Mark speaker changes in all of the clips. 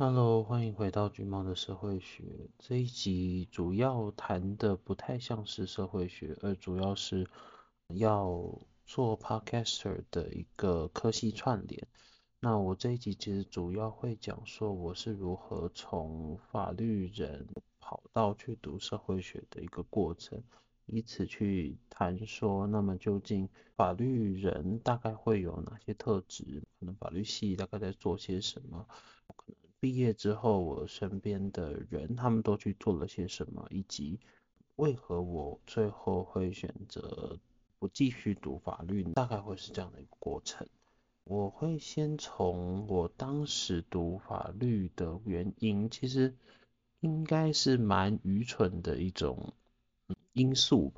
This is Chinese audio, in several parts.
Speaker 1: Hello，欢迎回到橘猫的社会学。这一集主要谈的不太像是社会学，而主要是要做 podcaster 的一个科系串联。那我这一集其实主要会讲说我是如何从法律人跑到去读社会学的一个过程，以此去谈说，那么究竟法律人大概会有哪些特质？可能法律系大概在做些什么？毕业之后，我身边的人他们都去做了些什么，以及为何我最后会选择不继续读法律，大概会是这样的一个过程。我会先从我当时读法律的原因，其实应该是蛮愚蠢的一种因素，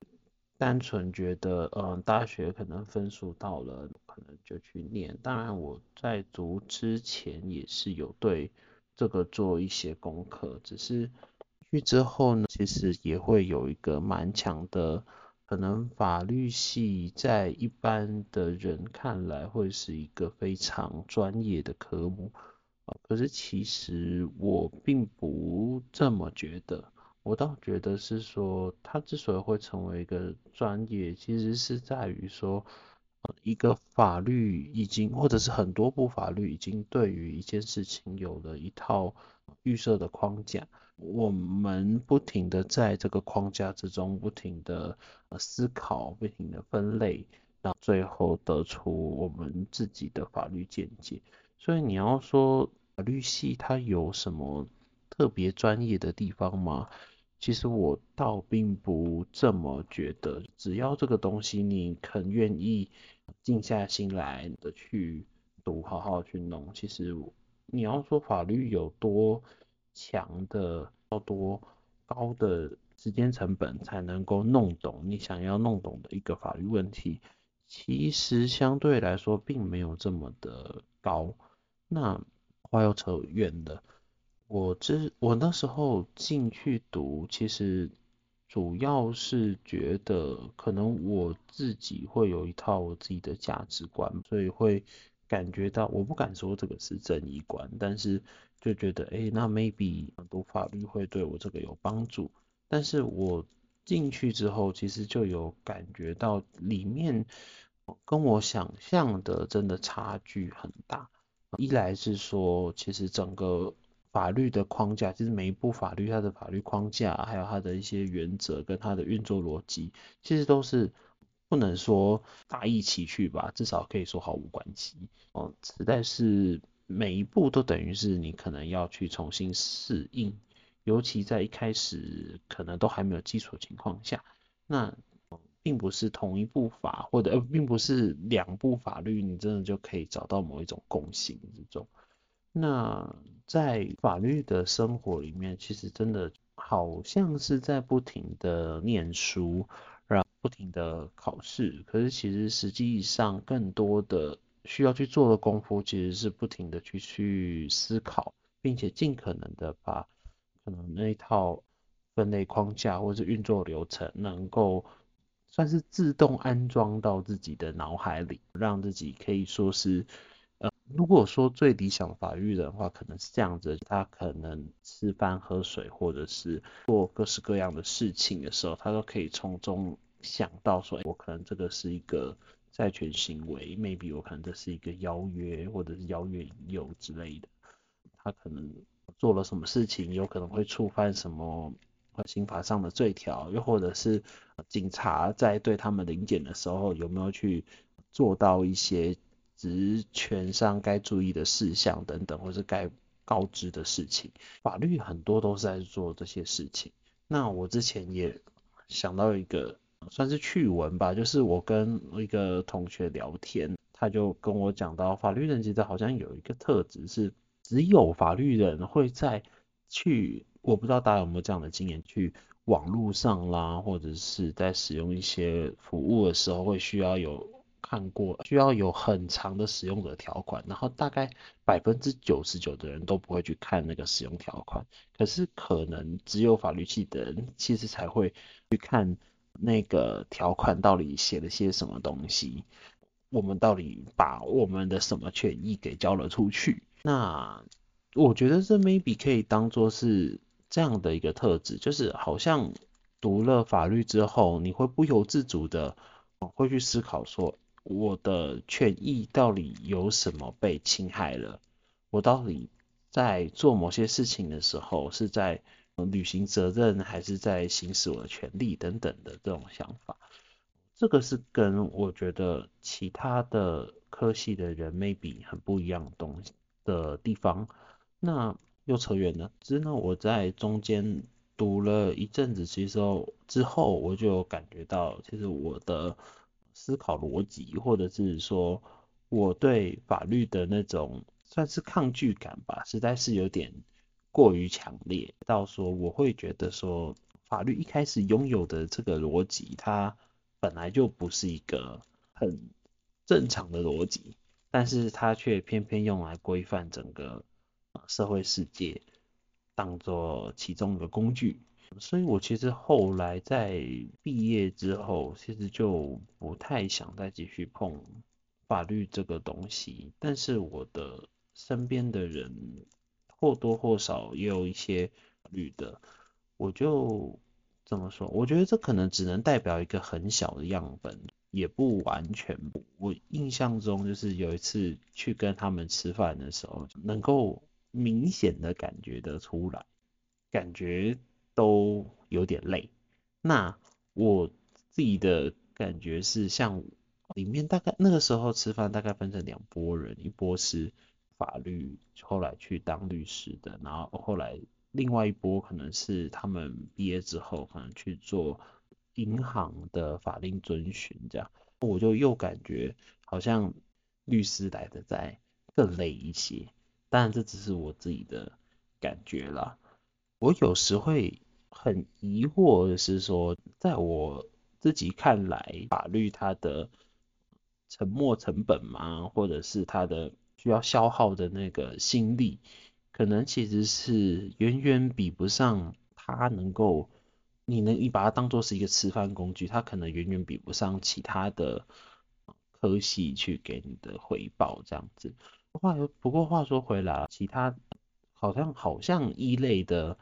Speaker 1: 单纯觉得，嗯，大学可能分数到了，可能就去念。当然，我在读之前也是有对。这个做一些功课，只是去之后呢，其实也会有一个蛮强的，可能法律系在一般的人看来会是一个非常专业的科目啊，可是其实我并不这么觉得，我倒觉得是说，它之所以会成为一个专业，其实是在于说。一个法律已经，或者是很多部法律已经对于一件事情有了一套预设的框架，我们不停的在这个框架之中不停的思考，不停的分类，然后最后得出我们自己的法律见解。所以你要说法律系它有什么特别专业的地方吗？其实我倒并不这么觉得，只要这个东西你肯愿意静下心来的去读，好好去弄。其实你要说法律有多强的、要多高的时间成本才能够弄懂你想要弄懂的一个法律问题，其实相对来说并没有这么的高。那话又扯远了。我之我那时候进去读，其实主要是觉得可能我自己会有一套我自己的价值观，所以会感觉到，我不敢说这个是正义观，但是就觉得，哎，那 maybe 读法律会对我这个有帮助。但是我进去之后，其实就有感觉到里面跟我想象的真的差距很大。一来是说，其实整个法律的框架，其实每一部法律它的法律框架，还有它的一些原则跟它的运作逻辑，其实都是不能说大异其去吧，至少可以说毫无关系。哦，实在是每一步都等于是你可能要去重新适应，尤其在一开始可能都还没有基础的情况下，那并不是同一部法或者呃，并不是两部法律，你真的就可以找到某一种共性这种。那在法律的生活里面，其实真的好像是在不停的念书，然后不停的考试。可是其实实际上更多的需要去做的功夫，其实是不停的去去思考，并且尽可能的把可能那一套分类框架或者运作流程，能够算是自动安装到自己的脑海里，让自己可以说是。呃如果说最理想的法律人的话，可能是这样子，他可能吃饭喝水，或者是做各式各样的事情的时候，他都可以从中想到说，我可能这个是一个债权行为，maybe 我可能这是一个邀约，或者是邀约引诱之类的。他可能做了什么事情，有可能会触犯什么刑法上的罪条，又或者是警察在对他们临检的时候，有没有去做到一些。职权上该注意的事项等等，或是该告知的事情，法律很多都是在做这些事情。那我之前也想到一个算是趣闻吧，就是我跟一个同学聊天，他就跟我讲到，法律人其实好像有一个特质是，只有法律人会在去，我不知道大家有没有这样的经验，去网络上啦，或者是在使用一些服务的时候，会需要有。看过需要有很长的使用者条款，然后大概百分之九十九的人都不会去看那个使用条款，可是可能只有法律系的人其实才会去看那个条款到底写了些什么东西，我们到底把我们的什么权益给交了出去？那我觉得这 maybe 可以当做是这样的一个特质，就是好像读了法律之后，你会不由自主的会去思考说，我的权益到底有什么被侵害了？我到底在做某些事情的时候，是在履行责任，还是在行使我的权利等等的这种想法？这个是跟我觉得其他的科系的人 maybe 很不一样的东西的地方。那又扯远了。只是呢，我在中间读了一阵子，其实之后我就感觉到，其实我的思考逻辑，或者是说我对法律的那种算是抗拒感吧，实在是有点过于强烈，到说我会觉得说，法律一开始拥有的这个逻辑，它本来就不是一个很正常的逻辑，但是它却偏偏用来规范整个社会世界，当做其中一个工具。所以我其实后来在毕业之后，其实就不太想再继续碰法律这个东西。但是我的身边的人或多或少也有一些法律的，我就。怎么说？我觉得这可能只能代表一个很小的样本，也不完全。我印象中就是有一次去跟他们吃饭的时候，能够明显的感觉得出来，感觉都有点累。那我自己的感觉是，像里面大概那个时候吃饭大概分成两拨人，一拨是法律后来去当律师的，然后后来。另外一波可能是他们毕业之后可能去做银行的法令遵循这样，我就又感觉好像律师来的再更累一些，当然这只是我自己的感觉啦。我有时会很疑惑的是说，在我自己看来，法律它的沉没成本嘛，或者是它的需要消耗的那个心力。可能其实是远远比不上它能够，你能你把它当做是一个吃饭工具，它可能远远比不上其他的科系去给你的回报这样子。话不过话说回来，其他好像好像一类的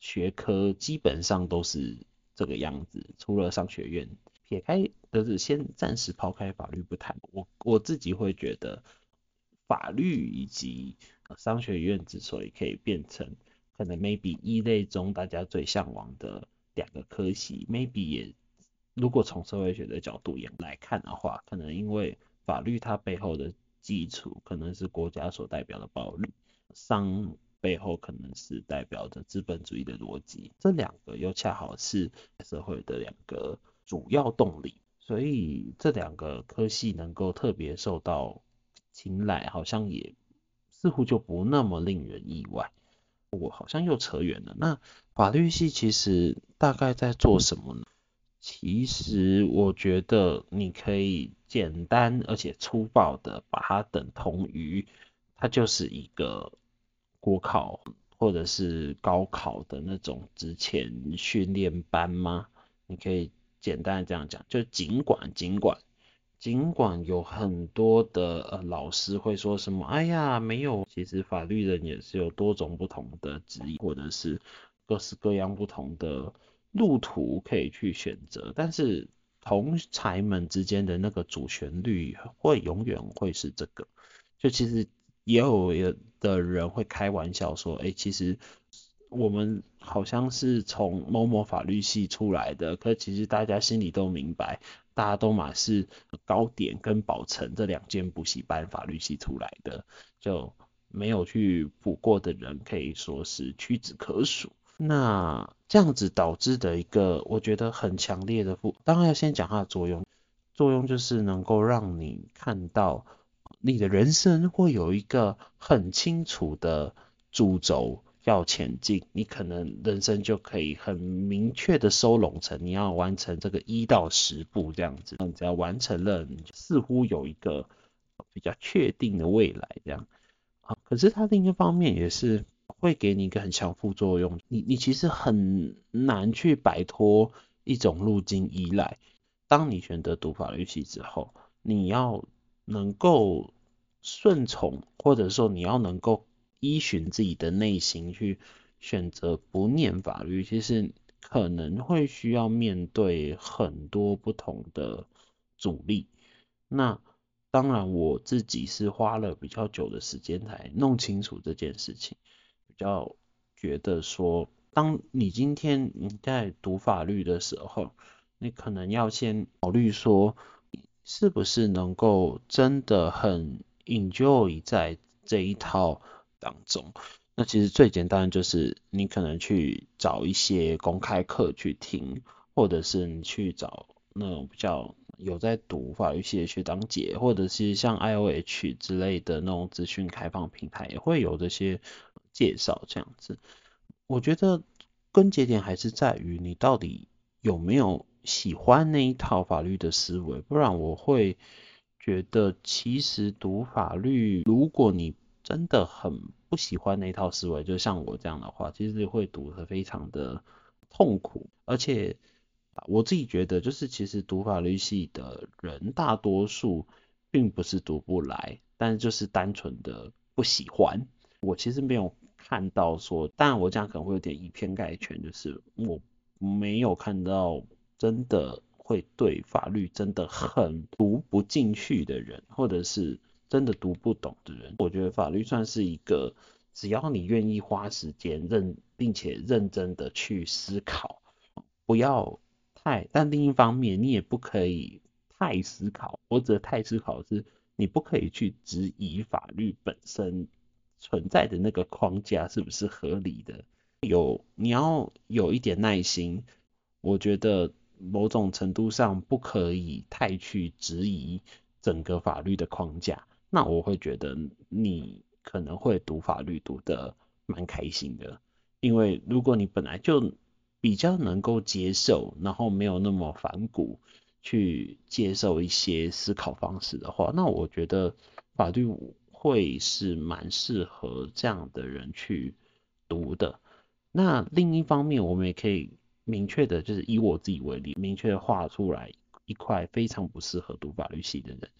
Speaker 1: 学科基本上都是这个样子，除了商学院，撇开就是先暂时抛开法律不谈，我我自己会觉得法律以及商学院之所以可以变成可能 maybe 一类中大家最向往的两个科系，maybe 也如果从社会学的角度也来看的话，可能因为法律它背后的基础可能是国家所代表的暴力，商背后可能是代表着资本主义的逻辑，这两个又恰好是社会的两个主要动力，所以这两个科系能够特别受到青睐，好像也。似乎就不那么令人意外。我好像又扯远了。那法律系其实大概在做什么呢？其实我觉得你可以简单而且粗暴的把它等同于，它就是一个国考或者是高考的那种职前训练班吗？你可以简单这样讲，就尽管尽管。尽管有很多的呃老师会说什么，哎呀，没有，其实法律人也是有多种不同的职业，或者是各式各样不同的路途可以去选择，但是同才们之间的那个主旋律会永远会是这个。就其实也有的人会开玩笑说，哎，其实我们好像是从某某法律系出来的，可其实大家心里都明白。大家都嘛是高点跟宝成这两间补习班法律系出来的，就没有去补过的人可以说是屈指可数。那这样子导致的一个我觉得很强烈的负，当然要先讲它的作用，作用就是能够让你看到你的人生会有一个很清楚的主轴。要前进，你可能人生就可以很明确的收拢成你要完成这个一到十步这样子，你只要完成了，你就似乎有一个比较确定的未来这样。啊，可是它另一方面也是会给你一个很强副作用，你你其实很难去摆脱一种路径依赖。当你选择读法律系之后，你要能够顺从，或者说你要能够。依循自己的内心去选择不念法律，其实可能会需要面对很多不同的阻力。那当然，我自己是花了比较久的时间才弄清楚这件事情，比较觉得说，当你今天你在读法律的时候，你可能要先考虑说，是不是能够真的很 enjoy 在这一套当中。那其实最简单就是你可能去找一些公开课去听，或者是你去找那种比较有在读法律系的学长姐，或者是像 IOH 之类的那种资讯开放平台，也会有这些介绍这样子。我觉得根结点还是在于你到底有没有喜欢那一套法律的思维，不然我会觉得其实读法律，如果你真的很不喜欢那一套思维，就像我这样的话，其实会读得非常的痛苦。而且我自己觉得，就是其实读法律系的人大多数并不是读不来，但是就是单纯的不喜欢。我其实没有。看到说，当然我这样可能会有点以偏概全，就是我没有看到真的会对法律真的很读不进去的人，或者是真的读不懂的人。我觉得法律算是一个，只要你愿意花时间认，并且认真的去思考，不要太，但另一方面你也不可以太思考，或者太思考是，你不可以去质疑法律本身。存在的那个框架是不是合理的？有，你要有一点耐心。我觉得某种程度上不可以太去质疑整个法律的框架。那我会觉得你可能会读法律读得蛮开心的，因为如果你本来就比较能够接受，然后没有那么反骨去接受一些思考方式的话，那我觉得法律。会是蛮适合这样的人去读的。那另一方面，我们也可以明确的，就是以我自己为例，明确的画出来一块非常不适合读法律系的人。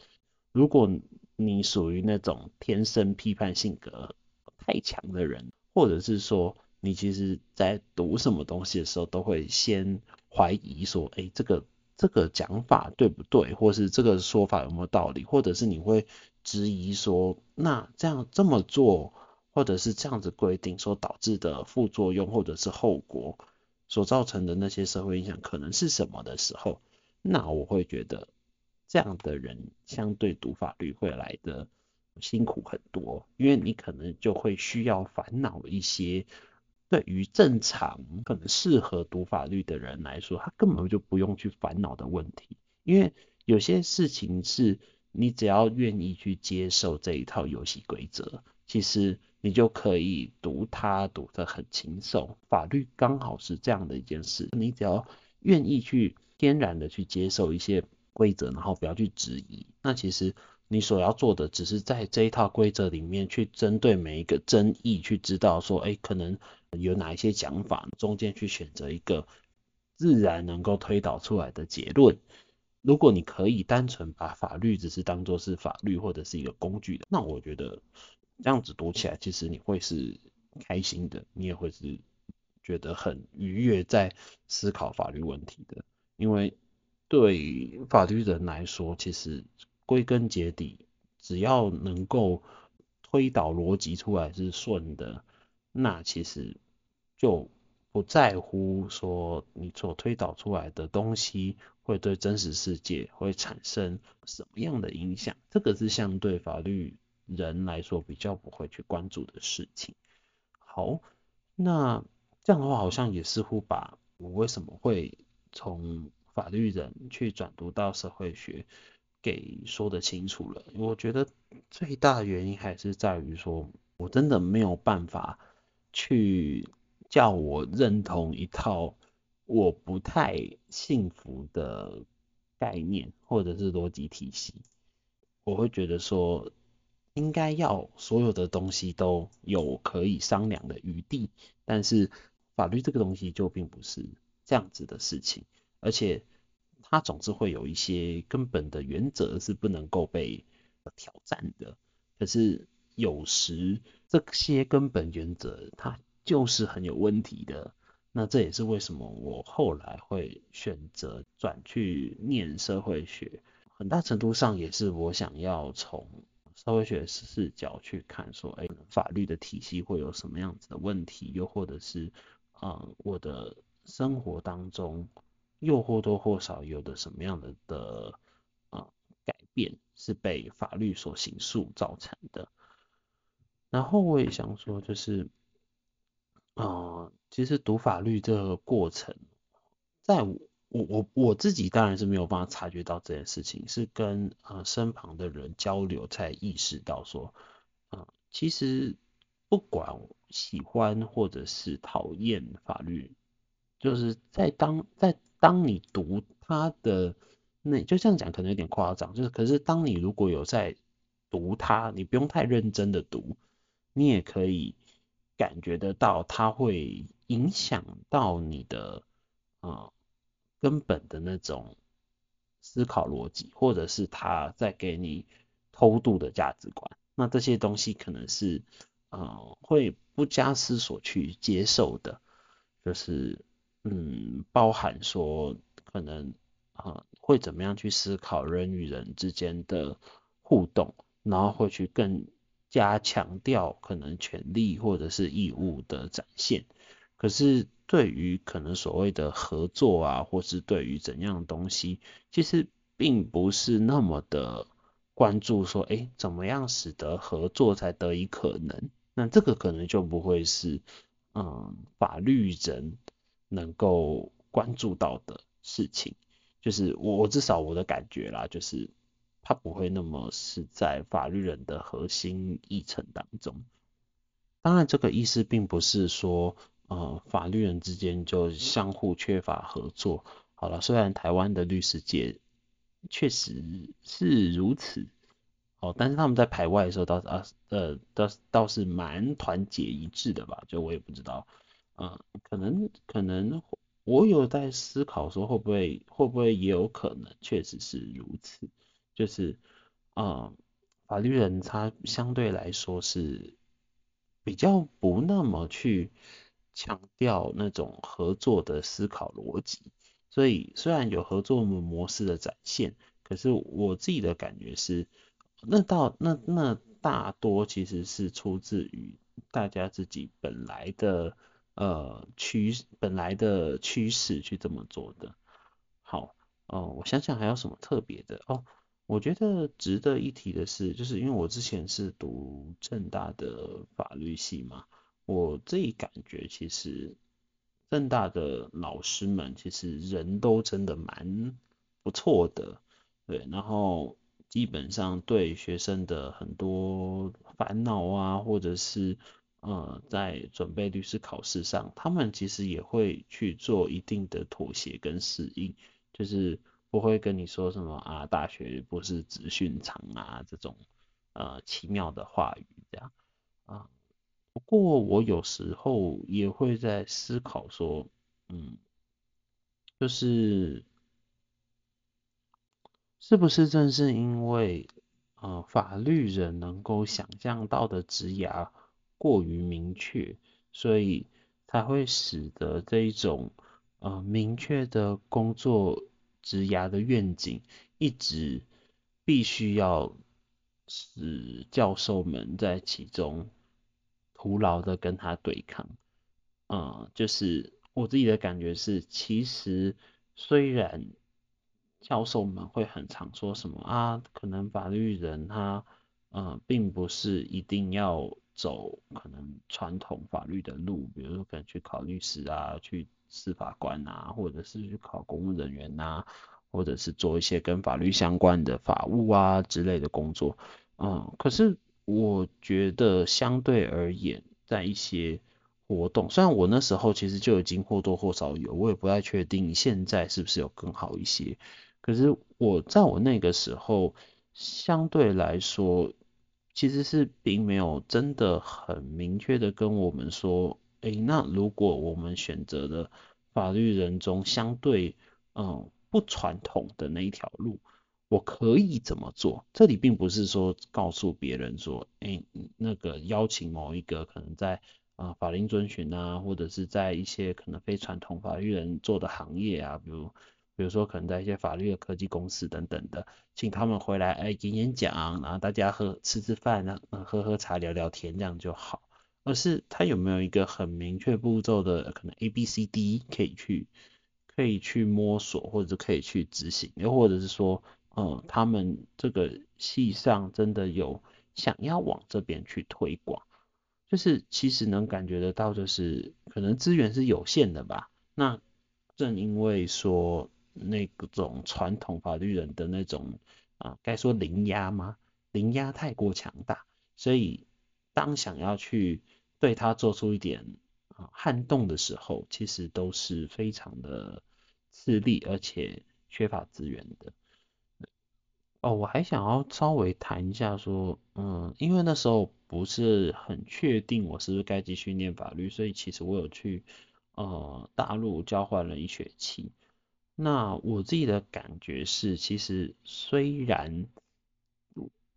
Speaker 1: 如果你属于那种天生批判性格太强的人，或者是说你其实在读什么东西的时候，都会先怀疑说，哎，这个这个讲法对不对，或是这个说法有没有道理，或者是你会。质疑说，那这样这么做，或者是这样子规定所导致的副作用，或者是后果所造成的那些社会影响可能是什么的时候，那我会觉得这样的人相对读法律会来的辛苦很多，因为你可能就会需要烦恼一些对于正常可能适合读法律的人来说，他根本就不用去烦恼的问题，因为有些事情是。你只要愿意去接受这一套游戏规则，其实你就可以读它读得很轻松。法律刚好是这样的一件事，你只要愿意去天然的去接受一些规则，然后不要去质疑，那其实你所要做的只是在这一套规则里面去针对每一个争议去知道说，哎，可能有哪一些讲法，中间去选择一个自然能够推导出来的结论。如果你可以单纯把法律只是当做是法律或者是一个工具的，那我觉得这样子读起来，其实你会是开心的，你也会是觉得很愉悦在思考法律问题的。因为对法律人来说，其实归根结底，只要能够推导逻辑出来是顺的，那其实就不在乎说你所推导出来的东西。会对真实世界会产生什么样的影响？这个是相对法律人来说比较不会去关注的事情。好，那这样的话好像也似乎把我为什么会从法律人去转读到社会学给说得清楚了。我觉得最大的原因还是在于说，我真的没有办法去叫我认同一套。我不太信服的概念或者是逻辑体系，我会觉得说应该要所有的东西都有可以商量的余地，但是法律这个东西就并不是这样子的事情，而且它总是会有一些根本的原则是不能够被挑战的。可是有时这些根本原则它就是很有问题的。那这也是为什么我后来会选择转去念社会学，很大程度上也是我想要从社会学视角去看，说，哎，法律的体系会有什么样子的问题，又或者是，呃，我的生活当中又或多或少有的什么样的的，呃，改变是被法律所形塑造成的。然后我也想说，就是。啊、呃，其实读法律这个过程，在我我我我自己当然是没有办法察觉到这件事情，是跟呃身旁的人交流才意识到说，啊、其实不管喜欢或者是讨厌法律，就是在当在当你读它的那就这样讲可能有点夸张，就是可是当你如果有在读它，你不用太认真的读，你也可以。感觉得到，它会影响到你的呃根本的那种思考逻辑，或者是他在给你偷渡的价值观。那这些东西可能是呃会不加思索去接受的，就是嗯包含说可能呃会怎么样去思考人与人之间的互动，然后会去更。加强调可能权利或者是义务的展现，可是对于可能所谓的合作啊，或是对于怎样的东西，其实并不是那么的关注说，哎，怎么样使得合作才得以可能？那这个可能就不会是，嗯，法律人能够关注到的事情。就是我我至少我的感觉啦，就是。它不会那么是在法律人的核心议程当中。当然，这个意思并不是说，呃，法律人之间就相互缺乏合作。好了，虽然台湾的律师界确实是如此，哦，但是他们在排外的时候倒是啊，呃，倒是倒是蛮团结一致的吧？就我也不知道，呃，可能可能我有在思考说，会不会会不会也有可能，确实是如此。就是，呃，法律人他相对来说是比较不那么去强调那种合作的思考逻辑，所以虽然有合作模式的展现，可是我自己的感觉是，那到那那大多其实是出自于大家自己本来的呃趋本来的趋势去这么做的。好，哦、我想想还有什么特别的哦。我觉得值得一提的是，就是因为我之前是读政大的法律系嘛，我自己感觉其实政大的老师们其实人都真的蛮不错的，对，然后基本上对学生的很多烦恼啊，或者是呃在准备律师考试上，他们其实也会去做一定的妥协跟适应，就是。不会跟你说什么啊，大学不是资讯场啊，这种呃奇妙的话语这样啊。不过我有时候也会在思考说，嗯，就是是不是正是因为呃法律人能够想象到的职涯过于明确，所以才会使得这一种呃明确的工作。职涯的愿景一直必须要使教授们在其中徒劳的跟他对抗，嗯，就是我自己的感觉是，其实虽然教授们会很常说什么啊，可能法律人他嗯并不是一定要走可能传统法律的路，比如说可能去考律师啊，去。司法官啊，或者是去考公务人员呐，或者是做一些跟法律相关的法务啊之类的工作，嗯，可是我觉得相对而言，在一些活动，虽然我那时候其实就已经或多或少有，我也不太确定现在是不是有更好一些，可是我在我那个时候，相对来说，其实是并没有真的很明确的跟我们说。诶、那如果我们选择了法律人中相对嗯不传统的那一条路，我可以怎么做？这里并不是说告诉别人说，哎、那个邀请某一个可能在啊、法令遵循啊，或者是在一些可能非传统法律人做的行业啊，比如比如说可能在一些法律的科技公司等等的，请他们回来哎、演演讲，然后大家喝吃吃饭，然后喝喝茶聊聊天这样就好，而是他有没有一个很明确步骤的可能 A B C D 可以去可以去摸索，或者是可以去执行，又或者是说。嗯，他们这个系上真的有想要往这边去推广，就是其实能感觉得到，就是可能资源是有限的吧。那正因为说那种传统法律人的那种啊，该说零压吗？零压太过强大，所以当想要去对他做出一点啊撼动的时候，其实都是非常的吃力，而且缺乏资源的。哦，我还想要稍微谈一下说，嗯，因为那时候不是很确定我是不是该继续念法律，所以其实我有去呃大陆交换了一学期。那我自己的感觉是，其实虽然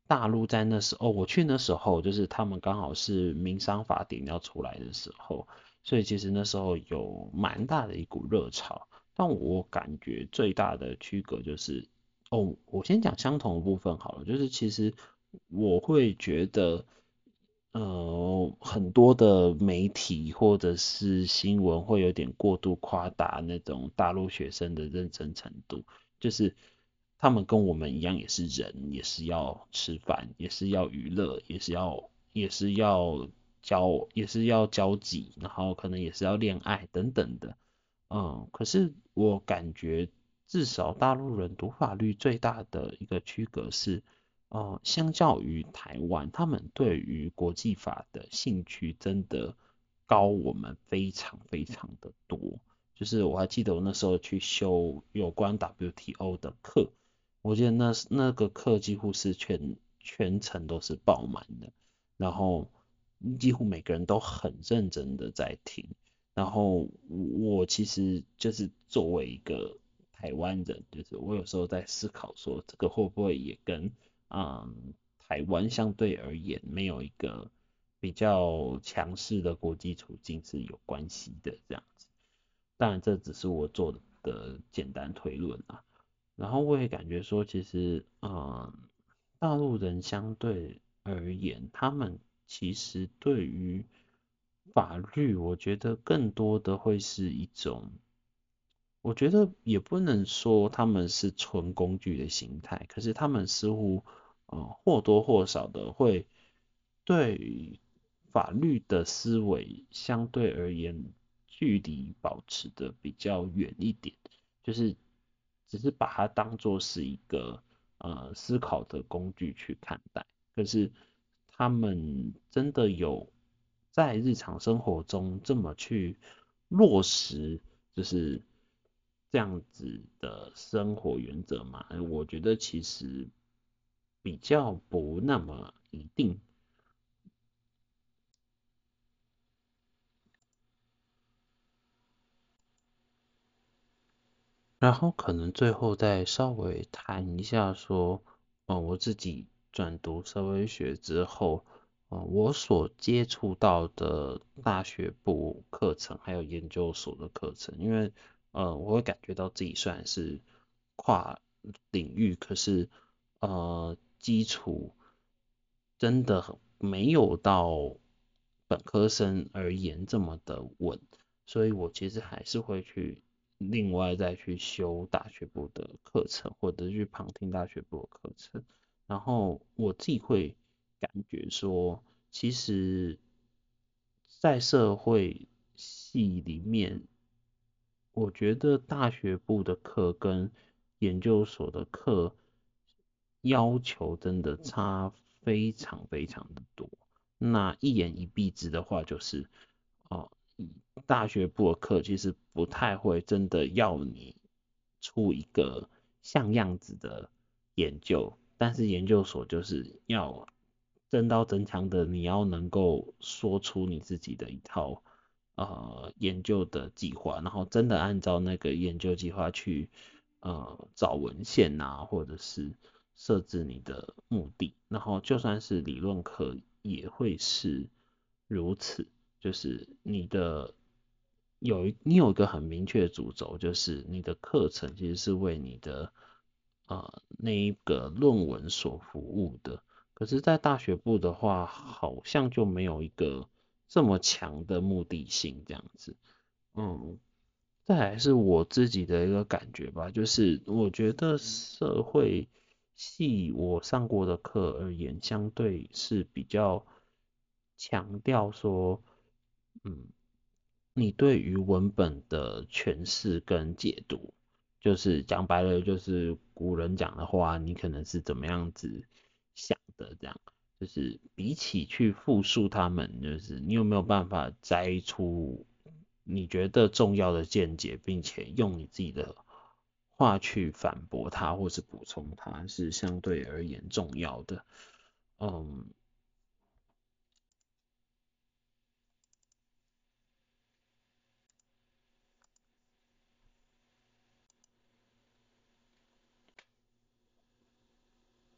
Speaker 1: 大陆在那时候，我去那时候就是他们刚好是民商法典要出来的时候，所以其实那时候有蛮大的一股热潮。但我感觉最大的区隔就是。哦，我先讲相同的部分好了，就是其实我会觉得，呃，很多的媒体或者是新闻会有点过度夸大那种大陆学生的认真程度，就是他们跟我们一样也是人，也是要吃饭，也是要娱乐，也是要也是要交也是要交际，然后可能也是要恋爱等等的，嗯，可是我感觉。至少大陆人读法律最大的一个区隔是，呃，相较于台湾，他们对于国际法的兴趣真的高我们非常非常的多。就是我还记得我那时候去修有关 WTO 的课，我记得那那个课几乎是全全程都是爆满的，然后几乎每个人都很认真的在听，然后我其实就是作为一个。台湾人就是我有时候在思考说，这个会不会也跟嗯台湾相对而言没有一个比较强势的国际处境是有关系的这样子。当然这只是我做的简单推论啊。然后我也感觉说，其实嗯大陆人相对而言，他们其实对于法律，我觉得更多的会是一种。我觉得也不能说他们是纯工具的形态，可是他们似乎呃或多或少的会对法律的思维相对而言距离保持的比较远一点，就是只是把它当作是一个呃思考的工具去看待，可是他们真的有在日常生活中这么去落实，就是。这样子的生活原则嘛，我觉得其实比较不那么一定。然后可能最后再稍微谈一下说，呃，我自己转读社会学之后，呃，我所接触到的大学部课程还有研究所的课程，因为。呃，我会感觉到自己虽然是跨领域，可是呃，基础真的没有到本科生而言这么的稳，所以我其实还是会去另外再去修大学部的课程，或者去旁听大学部的课程。然后我自己会感觉说，其实，在社会系里面。我觉得大学部的课跟研究所的课要求真的差非常非常的多。那一言以蔽之的话，就是哦，大学部的课其实不太会真的要你出一个像样子的研究，但是研究所就是要真刀真枪的，你要能够说出你自己的一套。呃，研究的计划，然后真的按照那个研究计划去呃找文献啊，或者是设置你的目的，然后就算是理论课也会是如此，就是你的有一你有一个很明确的主轴，就是你的课程其实是为你的呃那一个论文所服务的。可是，在大学部的话，好像就没有一个这么强的目的性这样子。嗯，这还是我自己的一个感觉吧，就是我觉得社会系我上过的课而言，相对是比较强调说，嗯，你对于文本的诠释跟解读，就是讲白了，就是古人讲的话，你可能是怎么样子。想的这样，就是比起去复述他们，就是你有没有办法摘出你觉得重要的见解，并且用你自己的话去反驳他，或是补充它，是相对而言重要的。嗯，